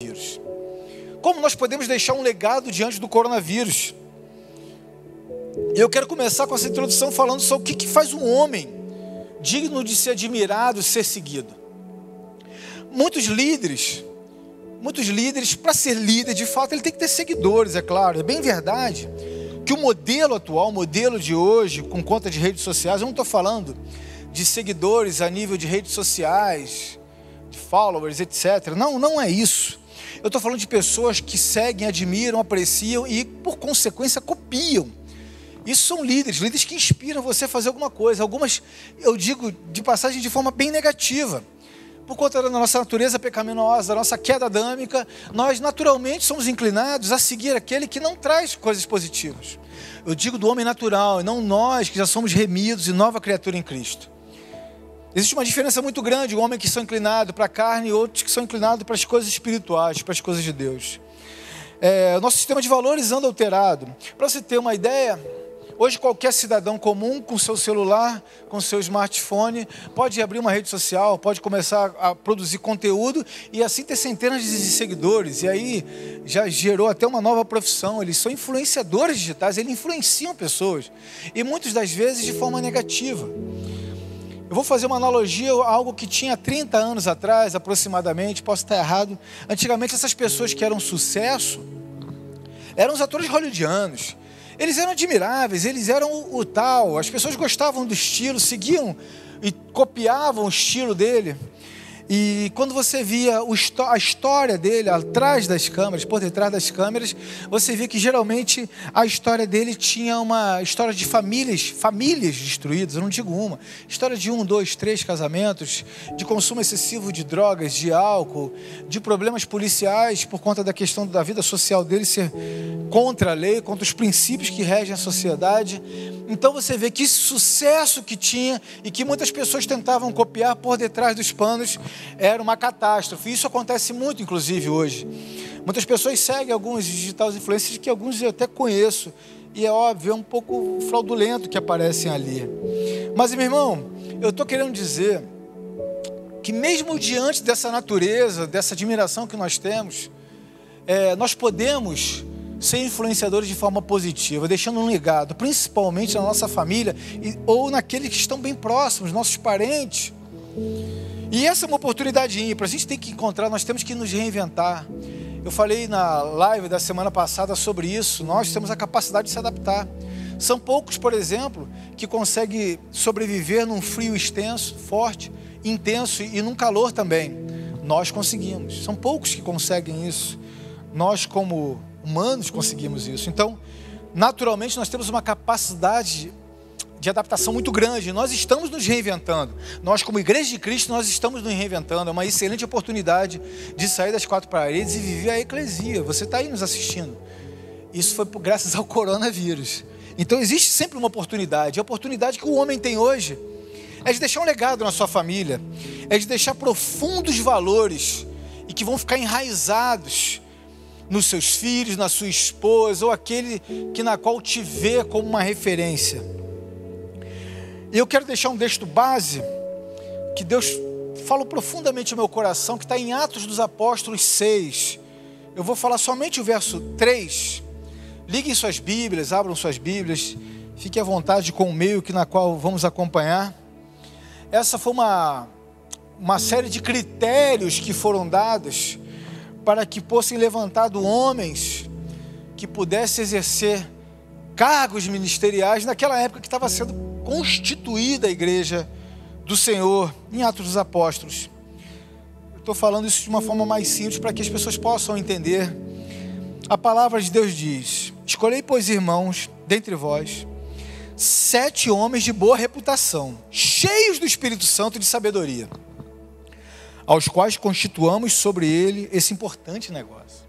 coronavírus. Como nós podemos deixar um legado diante do coronavírus? Eu quero começar com essa introdução falando sobre o que, faz um homem digno de ser admirado, ser seguido. Muitos líderes, muitos líderes, para ser líder, de fato, ele tem que ter seguidores, é claro. É bem verdade que o modelo atual, o modelo de hoje, com conta de redes sociais, eu não estou falando de seguidores a nível de redes sociais, de followers, etc. Não, não é isso. Eu estou falando de pessoas que seguem, admiram, apreciam e, por consequência, copiam. Isso são líderes, líderes que inspiram você a fazer alguma coisa. Algumas, eu digo de passagem, de forma bem negativa por conta da nossa natureza pecaminosa, da nossa queda adâmica, nós naturalmente somos inclinados a seguir aquele que não traz coisas positivas. Eu digo do homem natural, e não nós que já somos remidos e nova criatura em Cristo. Existe uma diferença muito grande, o homem que são inclinados para a carne e outros que são inclinados para as coisas espirituais, para as coisas de Deus. É, nosso sistema de valores anda alterado. Para você ter uma ideia, Hoje, qualquer cidadão comum, com seu celular, com seu smartphone, pode abrir uma rede social, pode começar a produzir conteúdo e assim ter centenas de seguidores. E aí já gerou até uma nova profissão. Eles são influenciadores digitais, eles influenciam pessoas. E muitas das vezes de forma negativa. Eu vou fazer uma analogia a algo que tinha 30 anos atrás, aproximadamente, posso estar errado. Antigamente, essas pessoas que eram sucesso eram os atores hollywoodianos eles eram admiráveis, eles eram o, o tal, as pessoas gostavam do estilo, seguiam e copiavam o estilo dele. E quando você via a história dele atrás das câmeras, por detrás das câmeras, você via que geralmente a história dele tinha uma história de famílias, famílias destruídas, eu não digo uma, história de um, dois, três casamentos, de consumo excessivo de drogas, de álcool, de problemas policiais por conta da questão da vida social dele ser contra a lei, contra os princípios que regem a sociedade. Então você vê que esse sucesso que tinha e que muitas pessoas tentavam copiar por detrás dos panos era uma catástrofe. Isso acontece muito, inclusive, hoje. Muitas pessoas seguem alguns digitais influencers que alguns eu até conheço. E é óbvio, é um pouco fraudulento que aparecem ali. Mas, meu irmão, eu estou querendo dizer que mesmo diante dessa natureza, dessa admiração que nós temos, é, nós podemos ser influenciadores de forma positiva, deixando um legado, principalmente na nossa família ou naqueles que estão bem próximos, nossos parentes. E essa é uma oportunidade ímpar, a gente tem que encontrar, nós temos que nos reinventar. Eu falei na live da semana passada sobre isso, nós temos a capacidade de se adaptar. São poucos, por exemplo, que conseguem sobreviver num frio extenso, forte, intenso e num calor também. Nós conseguimos. São poucos que conseguem isso. Nós, como humanos conseguimos isso. Então, naturalmente, nós temos uma capacidade de adaptação muito grande. Nós estamos nos reinventando. Nós, como Igreja de Cristo, nós estamos nos reinventando. É uma excelente oportunidade de sair das quatro paredes e viver a eclesia. Você está aí nos assistindo. Isso foi graças ao coronavírus. Então, existe sempre uma oportunidade. A oportunidade que o homem tem hoje é de deixar um legado na sua família, é de deixar profundos valores e que vão ficar enraizados nos seus filhos, na sua esposa, ou aquele que na qual te vê como uma referência. E eu quero deixar um texto base que Deus falou profundamente no meu coração, que está em Atos dos Apóstolos 6. Eu vou falar somente o verso 3. Liguem suas Bíblias, abram suas Bíblias, fique à vontade com o meio que na qual vamos acompanhar. Essa foi uma, uma série de critérios que foram dados para que fossem levantados homens que pudessem exercer cargos ministeriais naquela época que estava sendo constituída a igreja do Senhor em Atos dos Apóstolos. Estou falando isso de uma forma mais simples para que as pessoas possam entender. A palavra de Deus diz: Escolhei, pois, irmãos, dentre vós, sete homens de boa reputação, cheios do Espírito Santo e de sabedoria aos quais constituamos sobre ele esse importante negócio.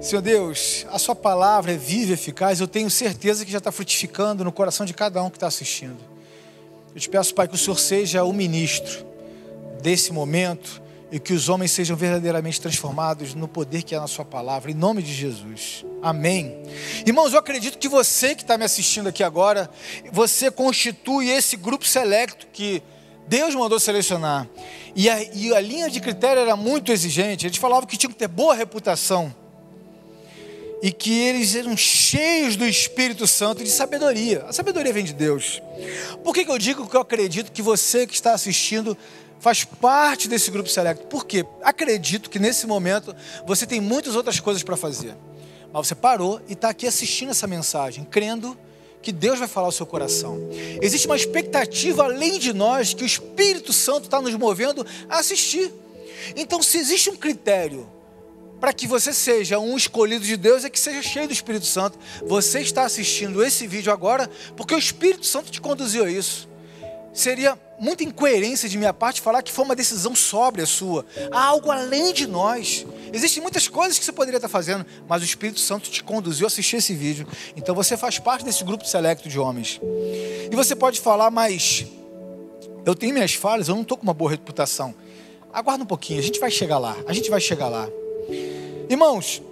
Senhor Deus, a Sua palavra é viva e eficaz, eu tenho certeza que já está frutificando no coração de cada um que está assistindo. Eu te peço, Pai, que o Senhor seja o ministro desse momento e que os homens sejam verdadeiramente transformados no poder que é na Sua palavra, em nome de Jesus. Amém. Irmãos, eu acredito que você que está me assistindo aqui agora, você constitui esse grupo selecto que Deus mandou selecionar. E a, e a linha de critério era muito exigente. Eles falavam que tinham que ter boa reputação. E que eles eram cheios do Espírito Santo e de sabedoria. A sabedoria vem de Deus. Por que, que eu digo que eu acredito que você que está assistindo faz parte desse grupo select? Porque acredito que nesse momento você tem muitas outras coisas para fazer. Mas você parou e está aqui assistindo essa mensagem, crendo que Deus vai falar ao seu coração. Existe uma expectativa além de nós que o Espírito Santo está nos movendo a assistir. Então, se existe um critério para que você seja um escolhido de Deus, é que seja cheio do Espírito Santo. Você está assistindo esse vídeo agora porque o Espírito Santo te conduziu a isso. Seria muita incoerência de minha parte falar que foi uma decisão sóbria sua. Há algo além de nós. Existem muitas coisas que você poderia estar fazendo, mas o Espírito Santo te conduziu a assistir esse vídeo. Então você faz parte desse grupo selecto de homens. E você pode falar, mas eu tenho minhas falhas, eu não estou com uma boa reputação. Aguarda um pouquinho, a gente vai chegar lá. A gente vai chegar lá. Irmãos,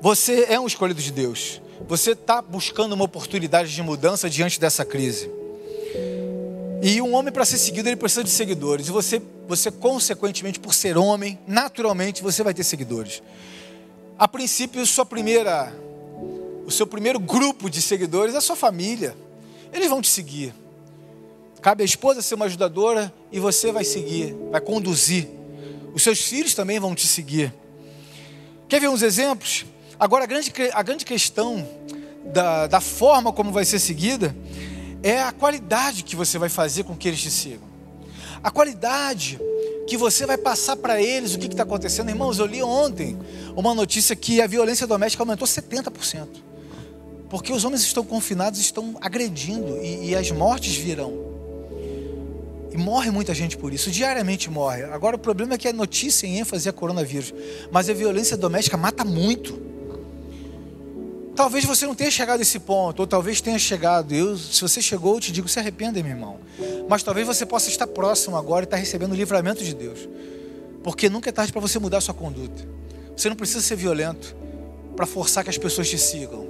você é um escolhido de Deus. Você está buscando uma oportunidade de mudança diante dessa crise. E um homem para ser seguido, ele precisa de seguidores. E você, você consequentemente, por ser homem, naturalmente você vai ter seguidores. A princípio, sua primeira, o seu primeiro grupo de seguidores é a sua família. Eles vão te seguir. Cabe à esposa ser uma ajudadora e você vai seguir, vai conduzir. Os seus filhos também vão te seguir. Quer ver uns exemplos? Agora, a grande, a grande questão da, da forma como vai ser seguida é a qualidade que você vai fazer com que eles te sigam. A qualidade que você vai passar para eles o que está acontecendo. Irmãos, eu li ontem uma notícia que a violência doméstica aumentou 70%. Porque os homens estão confinados, estão agredindo e, e as mortes virão. E morre muita gente por isso, diariamente morre. Agora o problema é que a notícia em ênfase é coronavírus, mas a violência doméstica mata muito. Talvez você não tenha chegado a esse ponto, ou talvez tenha chegado. Eu, se você chegou, eu te digo, se arrependa, meu irmão. Mas talvez você possa estar próximo agora e estar recebendo o livramento de Deus. Porque nunca é tarde para você mudar sua conduta. Você não precisa ser violento para forçar que as pessoas te sigam.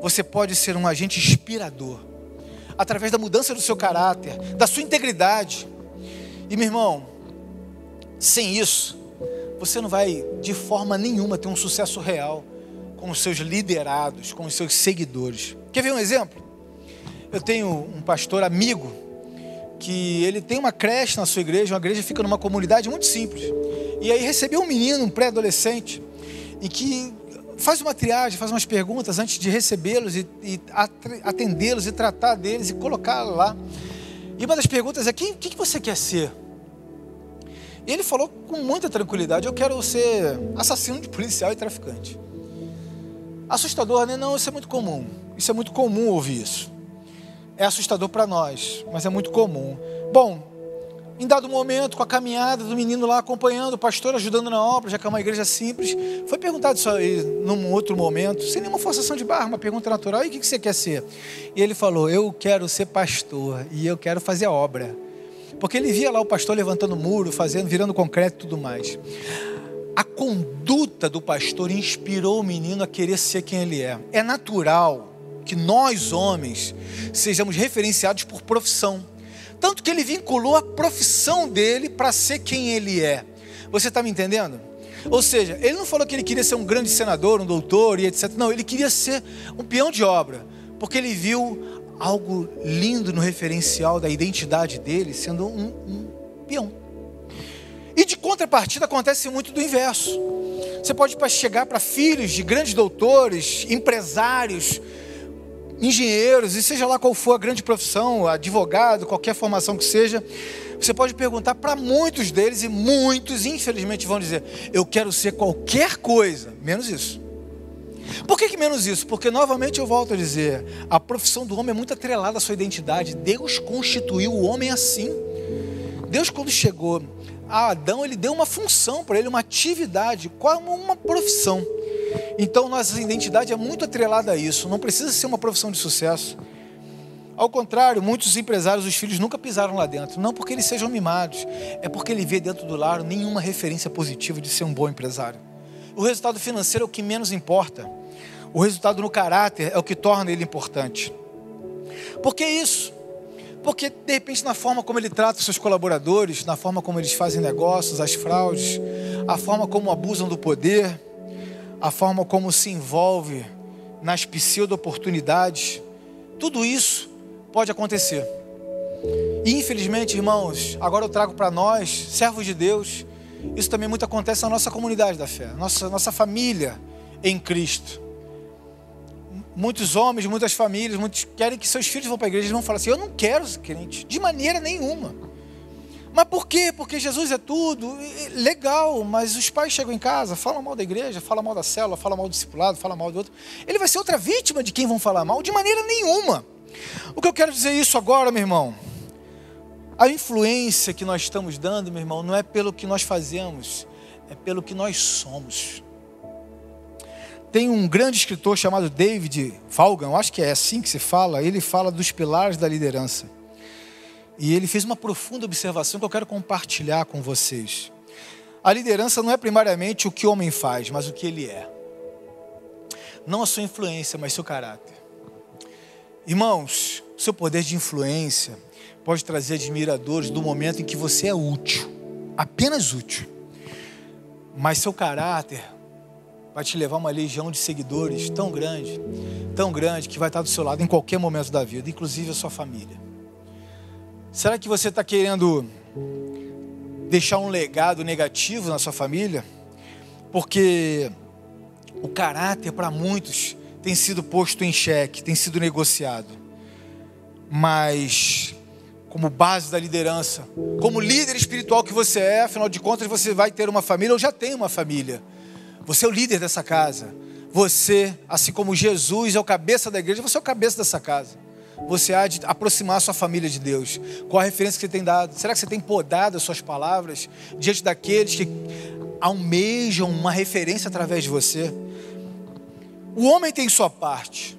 Você pode ser um agente inspirador através da mudança do seu caráter, da sua integridade. E meu irmão, sem isso, você não vai de forma nenhuma ter um sucesso real com os seus liderados, com os seus seguidores. Quer ver um exemplo? Eu tenho um pastor amigo que ele tem uma creche na sua igreja, uma igreja fica numa comunidade muito simples. E aí recebeu um menino, um pré-adolescente, e que faz uma triagem, faz umas perguntas antes de recebê-los e, e atendê-los e tratar deles e colocá-los lá. E uma das perguntas é: quem, que você quer ser? E ele falou com muita tranquilidade: Eu quero ser assassino de policial e traficante. Assustador, né? Não, isso é muito comum. Isso é muito comum ouvir isso. É assustador para nós, mas é muito comum. Bom, em dado momento, com a caminhada do menino lá acompanhando, o pastor ajudando na obra, já que é uma igreja simples, foi perguntado isso aí num outro momento, sem nenhuma forçação de barra, uma pergunta natural: e o que você quer ser? E ele falou: Eu quero ser pastor e eu quero fazer a obra. Porque ele via lá o pastor levantando muro, fazendo, virando concreto e tudo mais. A conduta do pastor inspirou o menino a querer ser quem ele é. É natural que nós, homens, sejamos referenciados por profissão. Tanto que ele vinculou a profissão dele para ser quem ele é. Você está me entendendo? Ou seja, ele não falou que ele queria ser um grande senador, um doutor e etc. Não, ele queria ser um peão de obra. Porque ele viu algo lindo no referencial da identidade dele sendo um, um peão. E de contrapartida acontece muito do inverso. Você pode chegar para filhos de grandes doutores, empresários, engenheiros, e seja lá qual for a grande profissão, advogado, qualquer formação que seja, você pode perguntar para muitos deles, e muitos, infelizmente, vão dizer: Eu quero ser qualquer coisa, menos isso. Por que, que, menos isso? Porque, novamente, eu volto a dizer: a profissão do homem é muito atrelada à sua identidade. Deus constituiu o homem assim. Deus, quando chegou a Adão, ele deu uma função para ele, uma atividade, como uma profissão. Então, nossa identidade é muito atrelada a isso, não precisa ser uma profissão de sucesso. Ao contrário, muitos empresários, os filhos nunca pisaram lá dentro, não porque eles sejam mimados, é porque ele vê dentro do lar nenhuma referência positiva de ser um bom empresário. O resultado financeiro é o que menos importa, o resultado no caráter é o que torna ele importante. Por que isso? Porque, de repente, na forma como ele trata os seus colaboradores, na forma como eles fazem negócios, as fraudes, a forma como abusam do poder, a forma como se envolve nas pseudo-oportunidades, tudo isso pode acontecer. E infelizmente, irmãos, agora eu trago para nós, servos de Deus, isso também muito acontece na nossa comunidade da fé, nossa, nossa família em Cristo. Muitos homens, muitas famílias, muitos querem que seus filhos vão para a igreja e vão falar assim: Eu não quero ser crente, de maneira nenhuma. Mas por quê? Porque Jesus é tudo. Legal, mas os pais chegam em casa, falam mal da igreja, falam mal da célula, falam mal do discipulado, falam mal do outro. Ele vai ser outra vítima de quem vão falar mal? De maneira nenhuma. O que eu quero dizer isso agora, meu irmão? A influência que nós estamos dando, meu irmão, não é pelo que nós fazemos, é pelo que nós somos. Tem um grande escritor chamado David Vaughan, acho que é assim que se fala, ele fala dos pilares da liderança. E ele fez uma profunda observação que eu quero compartilhar com vocês. A liderança não é primariamente o que o homem faz, mas o que ele é. Não a sua influência, mas seu caráter. Irmãos, seu poder de influência pode trazer admiradores do momento em que você é útil, apenas útil. Mas seu caráter vai te levar uma legião de seguidores tão grande, tão grande, que vai estar do seu lado em qualquer momento da vida, inclusive a sua família. Será que você está querendo deixar um legado negativo na sua família? Porque o caráter para muitos tem sido posto em xeque, tem sido negociado. Mas como base da liderança, como líder espiritual que você é, afinal de contas você vai ter uma família ou já tem uma família. Você é o líder dessa casa. Você, assim como Jesus é o cabeça da igreja, você é o cabeça dessa casa. Você há de aproximar a sua família de Deus. Qual a referência que você tem dado? Será que você tem podado as suas palavras diante daqueles que almejam uma referência através de você? O homem tem sua parte.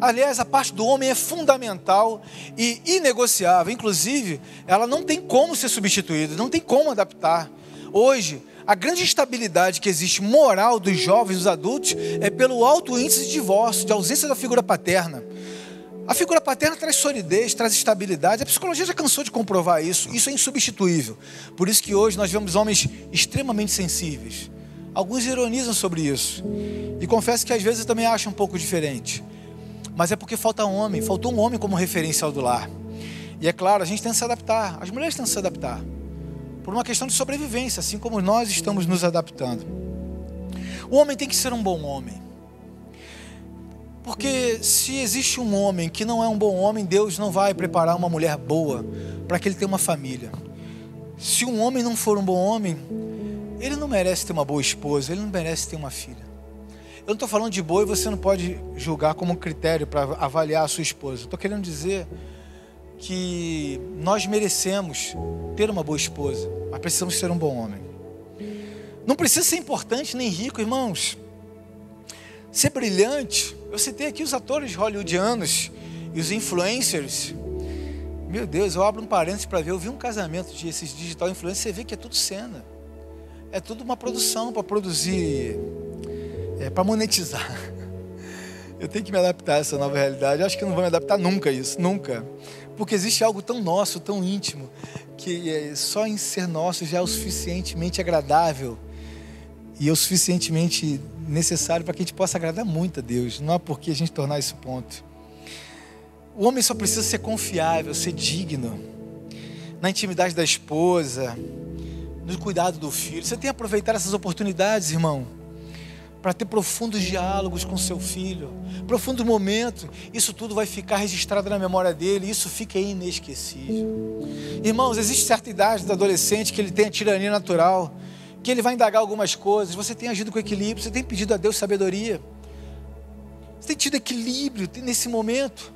Aliás, a parte do homem é fundamental e inegociável. Inclusive, ela não tem como ser substituída, não tem como adaptar. Hoje, a grande instabilidade que existe moral dos jovens, dos adultos, é pelo alto índice de divórcio, de ausência da figura paterna. A figura paterna traz solidez, traz estabilidade. A psicologia já cansou de comprovar isso. Isso é insubstituível. Por isso que hoje nós vemos homens extremamente sensíveis. Alguns ironizam sobre isso. E confesso que às vezes eu também acho um pouco diferente. Mas é porque falta homem, faltou um homem como referencial do lar. E é claro, a gente tem que se adaptar. As mulheres têm que se adaptar por uma questão de sobrevivência, assim como nós estamos nos adaptando. O homem tem que ser um bom homem. Porque se existe um homem que não é um bom homem, Deus não vai preparar uma mulher boa para que ele tenha uma família. Se um homem não for um bom homem, ele não merece ter uma boa esposa, ele não merece ter uma filha. Eu não estou falando de boa e você não pode julgar como critério para avaliar a sua esposa. Estou querendo dizer que nós merecemos ter uma boa esposa, mas precisamos ser um bom homem. Não precisa ser importante nem rico, irmãos. Ser brilhante. Eu citei aqui os atores hollywoodianos e os influencers. Meu Deus, eu abro um parênteses para ver. Eu vi um casamento de esses digital influencers, você vê que é tudo cena. É tudo uma produção para produzir, é, para monetizar. Eu tenho que me adaptar a essa nova realidade. Eu acho que não vou me adaptar nunca a isso, nunca. Porque existe algo tão nosso, tão íntimo, que é só em ser nosso já é o suficientemente agradável e é o suficientemente necessário para que a gente possa agradar muito a Deus. Não há por que a gente tornar esse ponto. O homem só precisa ser confiável, ser digno, na intimidade da esposa, no cuidado do filho. Você tem que aproveitar essas oportunidades, irmão para ter profundos diálogos com seu filho, profundo momento. Isso tudo vai ficar registrado na memória dele, isso fica inesquecível. Irmãos, existe certa idade do adolescente que ele tem a tirania natural, que ele vai indagar algumas coisas. Você tem agido com equilíbrio, você tem pedido a Deus sabedoria. Você tem tido equilíbrio nesse momento.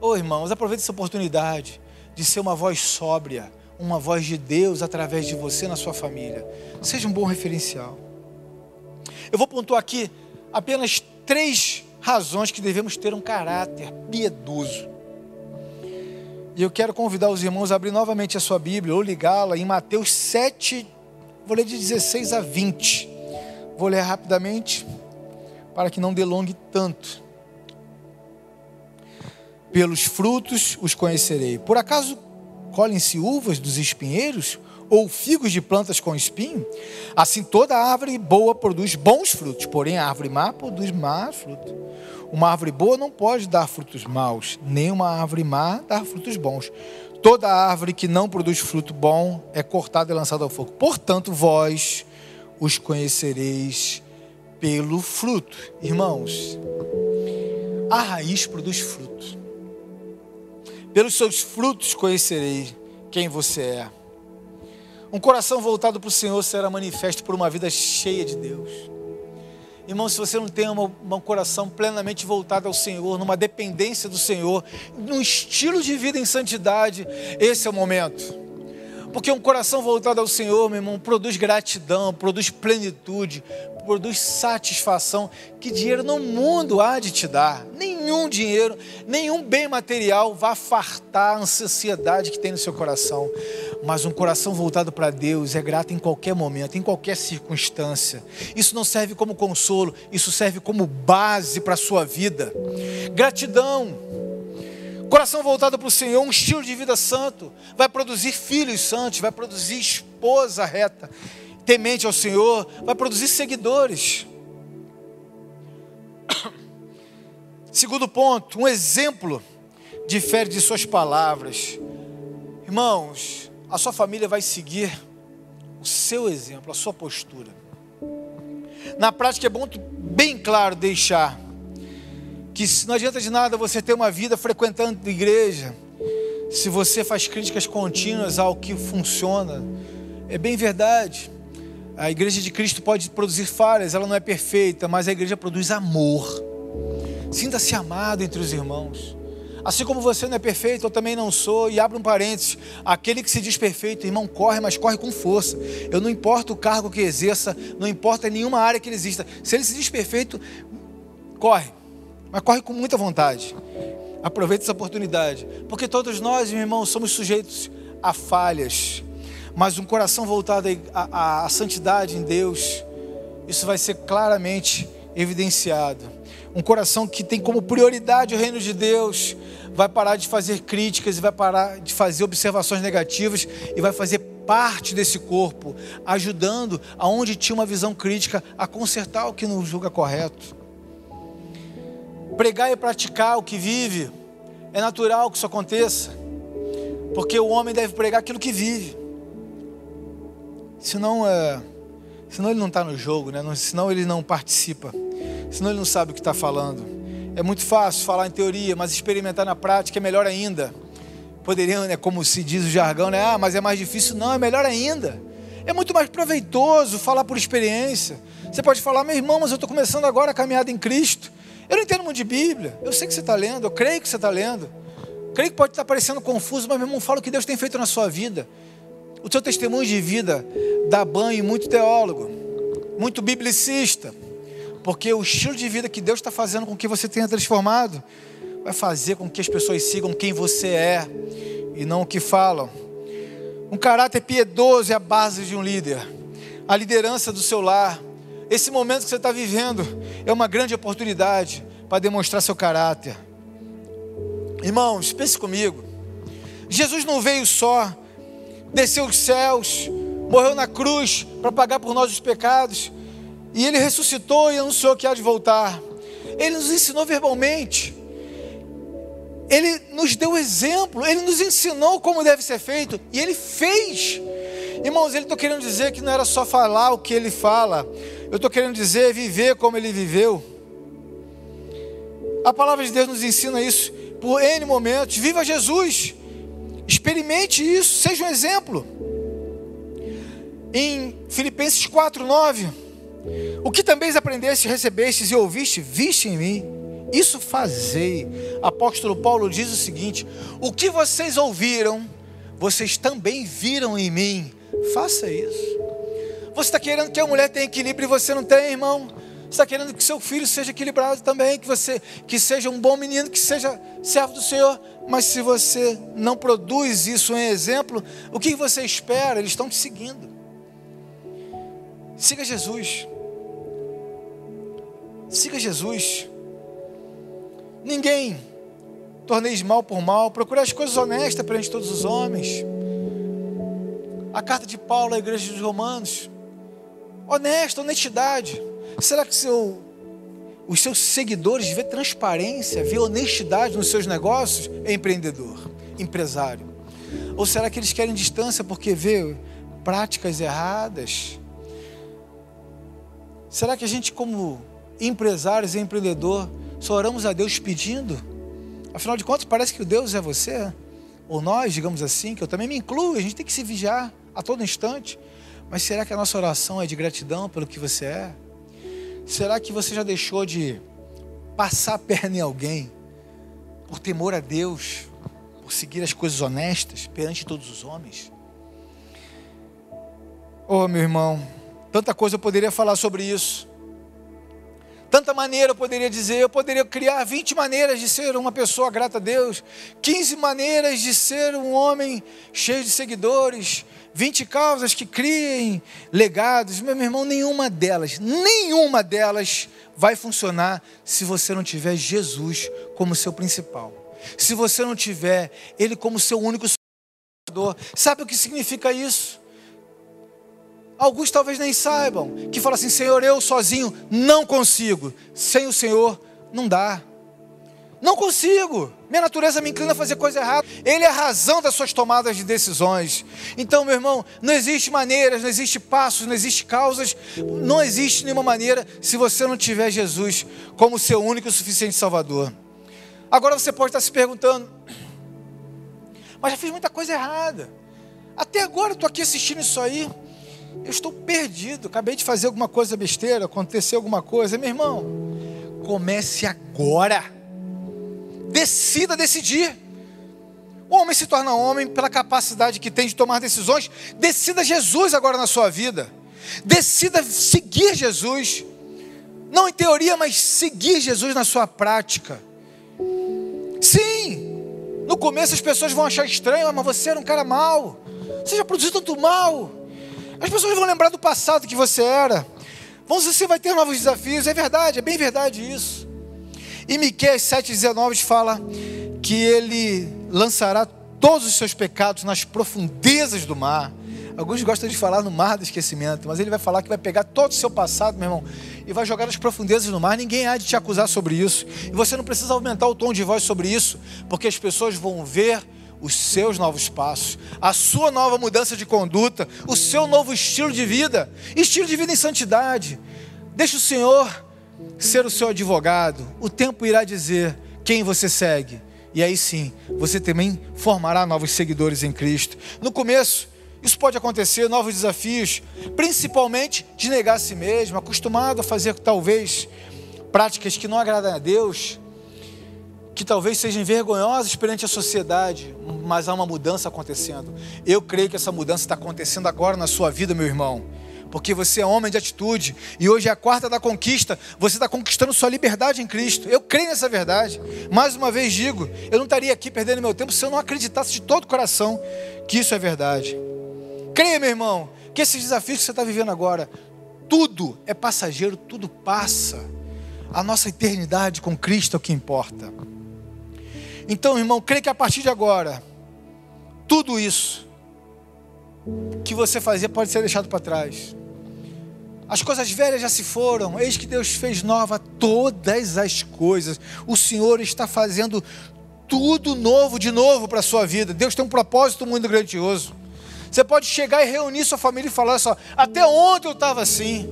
Oh, irmãos, aproveite essa oportunidade de ser uma voz sóbria, uma voz de Deus através de você na sua família. Seja um bom referencial. Eu vou pontuar aqui apenas três razões que devemos ter um caráter piedoso. E eu quero convidar os irmãos a abrir novamente a sua Bíblia ou ligá-la em Mateus 7, vou ler de 16 a 20. Vou ler rapidamente para que não delongue tanto. Pelos frutos os conhecerei. Por acaso colhem-se uvas dos espinheiros? Ou figos de plantas com espinho? Assim toda árvore boa produz bons frutos, porém a árvore má produz má frutos. Uma árvore boa não pode dar frutos maus, nem uma árvore má dar frutos bons. Toda árvore que não produz fruto bom é cortada e lançada ao fogo. Portanto, vós os conhecereis pelo fruto. Irmãos, a raiz produz fruto. Pelos seus frutos conhecerei quem você é. Um coração voltado para o Senhor será manifesto por uma vida cheia de Deus. Irmão, se você não tem um coração plenamente voltado ao Senhor, numa dependência do Senhor, num estilo de vida em santidade, esse é o momento. Porque um coração voltado ao Senhor, meu irmão, produz gratidão, produz plenitude, produz satisfação que dinheiro no mundo há de te dar. Nenhum dinheiro, nenhum bem material vai fartar a ansiedade que tem no seu coração. Mas um coração voltado para Deus é grato em qualquer momento, em qualquer circunstância. Isso não serve como consolo, isso serve como base para a sua vida. Gratidão. Coração voltado para o Senhor, um estilo de vida santo, vai produzir filhos santos, vai produzir esposa reta temente ao Senhor, vai produzir seguidores. Segundo ponto, um exemplo difere de suas palavras. Irmãos, a sua família vai seguir o seu exemplo, a sua postura. Na prática é bom bem claro deixar que não adianta de nada você ter uma vida frequentando igreja, se você faz críticas contínuas ao que funciona. É bem verdade. A igreja de Cristo pode produzir falhas, ela não é perfeita, mas a igreja produz amor. Sinta-se amado entre os irmãos. Assim como você não é perfeito, eu também não sou. E abre um parênteses: aquele que se diz perfeito, irmão, corre, mas corre com força. Eu não importa o cargo que exerça, não importa nenhuma área que ele exista. Se ele se diz perfeito, corre, mas corre com muita vontade. Aproveite essa oportunidade, porque todos nós, meu irmão, somos sujeitos a falhas mas um coração voltado à santidade em Deus, isso vai ser claramente evidenciado. Um coração que tem como prioridade o reino de Deus, vai parar de fazer críticas e vai parar de fazer observações negativas e vai fazer parte desse corpo, ajudando aonde tinha uma visão crítica a consertar o que não julga correto. Pregar e praticar o que vive, é natural que isso aconteça, porque o homem deve pregar aquilo que vive. Senão, é, senão ele não está no jogo, né? senão ele não participa, senão ele não sabe o que está falando. É muito fácil falar em teoria, mas experimentar na prática é melhor ainda. Poderiam, né, como se diz o jargão, né? Ah, mas é mais difícil. Não, é melhor ainda. É muito mais proveitoso falar por experiência. Você pode falar, meu irmão, mas eu estou começando agora a caminhada em Cristo. Eu não entendo muito de Bíblia. Eu sei que você está lendo, eu creio que você está lendo. Creio que pode estar parecendo confuso, mas meu irmão, fala o que Deus tem feito na sua vida. O seu testemunho de vida dá banho muito teólogo, muito biblicista, porque o estilo de vida que Deus está fazendo com que você tenha transformado vai fazer com que as pessoas sigam quem você é e não o que falam. Um caráter piedoso é a base de um líder. A liderança do seu lar. Esse momento que você está vivendo é uma grande oportunidade para demonstrar seu caráter. Irmãos, pense comigo. Jesus não veio só desceu os céus, morreu na cruz para pagar por nós os pecados, e ele ressuscitou e anunciou que há de voltar. Ele nos ensinou verbalmente, ele nos deu exemplo, ele nos ensinou como deve ser feito, e ele fez. Irmãos, ele está querendo dizer que não era só falar o que ele fala, eu estou querendo dizer viver como ele viveu. A palavra de Deus nos ensina isso por N momentos. Viva Jesus! Experimente isso, seja um exemplo. Em Filipenses 4:9, o que também aprendeste, recebestes e ouviste, viste em mim, isso fazei. Apóstolo Paulo diz o seguinte: o que vocês ouviram, vocês também viram em mim. Faça isso. Você está querendo que a mulher tenha equilíbrio e você não tem, irmão? Você está querendo que seu filho seja equilibrado também, que você que seja um bom menino, que seja servo do Senhor. Mas se você não produz isso em exemplo, o que você espera? Eles estão te seguindo. Siga Jesus. Siga Jesus. Ninguém torneis mal por mal, procure as coisas honestas perante todos os homens. A carta de Paulo à igreja dos Romanos, honesta, honestidade. Será que seu, os seus seguidores vê transparência, vê honestidade nos seus negócios? É empreendedor, empresário. Ou será que eles querem distância porque vê práticas erradas? Será que a gente, como empresários e empreendedor, só oramos a Deus pedindo? Afinal de contas, parece que o Deus é você, ou nós, digamos assim, que eu também me incluo, a gente tem que se vigiar a todo instante. Mas será que a nossa oração é de gratidão pelo que você é? Será que você já deixou de passar a perna em alguém por temor a Deus, por seguir as coisas honestas perante todos os homens? Oh, meu irmão, tanta coisa eu poderia falar sobre isso. Tanta maneira eu poderia dizer, eu poderia criar 20 maneiras de ser uma pessoa grata a Deus, 15 maneiras de ser um homem cheio de seguidores, 20 causas que criem legados. Meu irmão, nenhuma delas, nenhuma delas vai funcionar se você não tiver Jesus como seu principal. Se você não tiver Ele como seu único salvador. Sabe o que significa isso? Alguns talvez nem saibam, que falam assim: Senhor, eu sozinho não consigo. Sem o Senhor, não dá. Não consigo. Minha natureza me inclina a fazer coisa errada. Ele é a razão das suas tomadas de decisões. Então, meu irmão, não existe maneiras, não existe passos, não existe causas, não existe nenhuma maneira se você não tiver Jesus como seu único e suficiente Salvador. Agora você pode estar se perguntando, mas já fiz muita coisa errada. Até agora eu estou aqui assistindo isso aí. Eu estou perdido, acabei de fazer alguma coisa besteira, aconteceu alguma coisa. Meu irmão, comece agora. Decida decidir. O homem se torna homem pela capacidade que tem de tomar decisões. Decida Jesus agora na sua vida. Decida seguir Jesus. Não em teoria, mas seguir Jesus na sua prática. Sim, no começo as pessoas vão achar estranho, ah, mas você era um cara mau. Você já produziu tanto mal. As pessoas vão lembrar do passado que você era. Vão você vai ter novos desafios. É verdade, é bem verdade isso. E Miqueias 7,19 fala que ele lançará todos os seus pecados nas profundezas do mar. Alguns gostam de falar no mar do esquecimento, mas ele vai falar que vai pegar todo o seu passado, meu irmão, e vai jogar nas profundezas do mar. Ninguém há de te acusar sobre isso. E você não precisa aumentar o tom de voz sobre isso, porque as pessoas vão ver os seus novos passos, a sua nova mudança de conduta, o seu novo estilo de vida, estilo de vida em santidade. Deixa o Senhor ser o seu advogado. O tempo irá dizer quem você segue. E aí sim, você também formará novos seguidores em Cristo. No começo, isso pode acontecer, novos desafios, principalmente de negar a si mesmo, acostumado a fazer talvez práticas que não agradam a Deus, que talvez sejam vergonhosas perante a sociedade, mas há uma mudança acontecendo. Eu creio que essa mudança está acontecendo agora na sua vida, meu irmão. Porque você é homem de atitude e hoje é a quarta da conquista. Você está conquistando sua liberdade em Cristo. Eu creio nessa verdade. Mais uma vez digo: eu não estaria aqui perdendo meu tempo se eu não acreditasse de todo o coração que isso é verdade. Creia, meu irmão, que esses desafios que você está vivendo agora, tudo é passageiro, tudo passa. A nossa eternidade com Cristo é o que importa. Então, irmão, creio que a partir de agora, tudo isso que você fazia pode ser deixado para trás. As coisas velhas já se foram, eis que Deus fez nova todas as coisas. O Senhor está fazendo tudo novo de novo para a sua vida. Deus tem um propósito muito grandioso. Você pode chegar e reunir sua família e falar só: até ontem eu estava assim,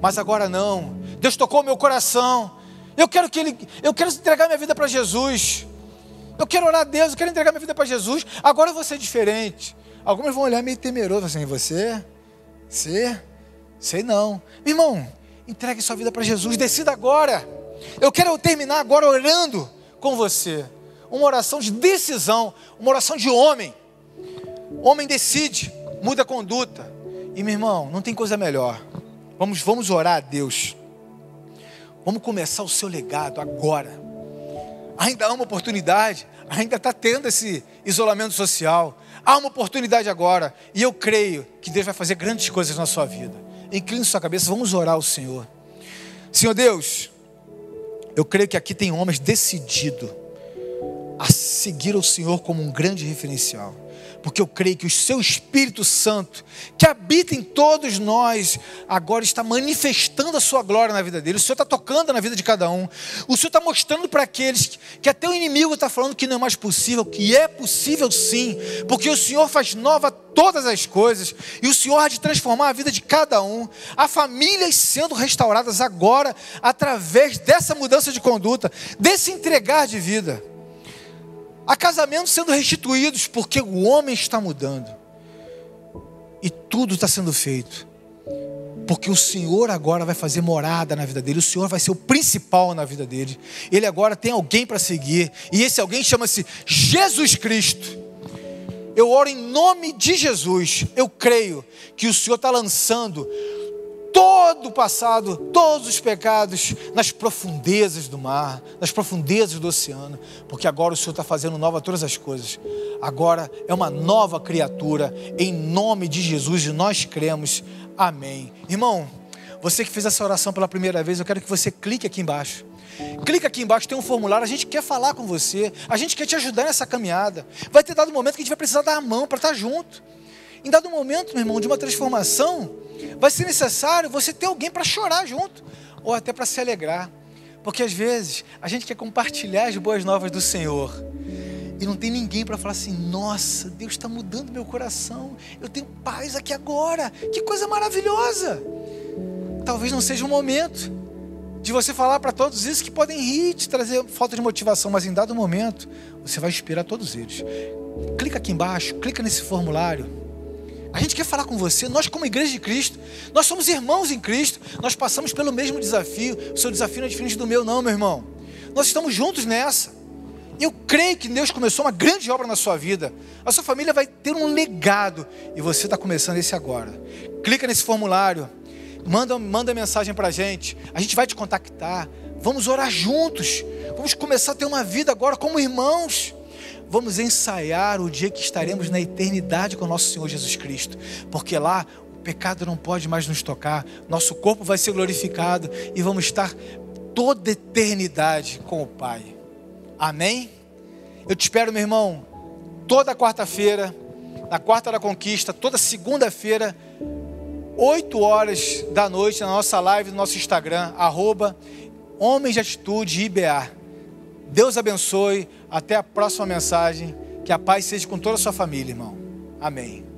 mas agora não. Deus tocou meu coração. Eu quero que ele, eu quero entregar minha vida para Jesus. Eu quero orar a Deus, eu quero entregar minha vida para Jesus. Agora eu vou ser diferente. Alguns vão olhar meio temeroso assim, você? Você? Sei não. Meu irmão, entregue sua vida para Jesus, decida agora. Eu quero terminar agora orando com você. Uma oração de decisão, uma oração de homem. Homem decide, muda a conduta. E meu irmão, não tem coisa melhor. Vamos, vamos orar a Deus. Vamos começar o seu legado agora. Ainda há uma oportunidade ainda está tendo esse isolamento social. Há uma oportunidade agora. E eu creio que Deus vai fazer grandes coisas na sua vida. Incline sua cabeça, vamos orar ao Senhor. Senhor Deus, eu creio que aqui tem homens decididos a seguir o Senhor como um grande referencial porque eu creio que o seu Espírito Santo, que habita em todos nós, agora está manifestando a sua glória na vida dele. O Senhor está tocando na vida de cada um. O Senhor está mostrando para aqueles que até o inimigo está falando que não é mais possível, que é possível sim, porque o Senhor faz nova todas as coisas e o Senhor há de transformar a vida de cada um. Há famílias sendo restauradas agora através dessa mudança de conduta, desse entregar de vida. Há casamentos sendo restituídos porque o homem está mudando. E tudo está sendo feito. Porque o Senhor agora vai fazer morada na vida dele, o Senhor vai ser o principal na vida dele. Ele agora tem alguém para seguir, e esse alguém chama-se Jesus Cristo. Eu oro em nome de Jesus. Eu creio que o Senhor está lançando todo o passado, todos os pecados nas profundezas do mar, nas profundezas do oceano, porque agora o Senhor está fazendo nova todas as coisas. Agora é uma nova criatura, em nome de Jesus, e nós cremos. Amém. Irmão, você que fez essa oração pela primeira vez, eu quero que você clique aqui embaixo. Clica aqui embaixo, tem um formulário. A gente quer falar com você, a gente quer te ajudar nessa caminhada. Vai ter dado um momento que a gente vai precisar dar a mão para estar junto. Em dado momento, meu irmão, de uma transformação, vai ser necessário você ter alguém para chorar junto, ou até para se alegrar. Porque às vezes a gente quer compartilhar as boas novas do Senhor. E não tem ninguém para falar assim: nossa, Deus está mudando meu coração. Eu tenho paz aqui agora. Que coisa maravilhosa. Talvez não seja o momento de você falar para todos isso que podem rir, te trazer falta de motivação, mas em dado momento você vai inspirar todos eles. Clica aqui embaixo, clica nesse formulário. A gente quer falar com você, nós como igreja de Cristo, nós somos irmãos em Cristo, nós passamos pelo mesmo desafio. O seu desafio não é diferente do meu, não, meu irmão. Nós estamos juntos nessa. Eu creio que Deus começou uma grande obra na sua vida. A sua família vai ter um legado e você está começando esse agora. Clica nesse formulário, manda, manda mensagem para a gente. A gente vai te contactar. Vamos orar juntos. Vamos começar a ter uma vida agora como irmãos. Vamos ensaiar o dia que estaremos na eternidade com nosso Senhor Jesus Cristo, porque lá o pecado não pode mais nos tocar, nosso corpo vai ser glorificado e vamos estar toda eternidade com o Pai. Amém? Eu te espero, meu irmão, toda quarta-feira, na quarta da conquista, toda segunda-feira, 8 horas da noite, na nossa live no nosso Instagram, arroba Homens de Atitude IBA. Deus abençoe. Até a próxima mensagem. Que a paz seja com toda a sua família, irmão. Amém.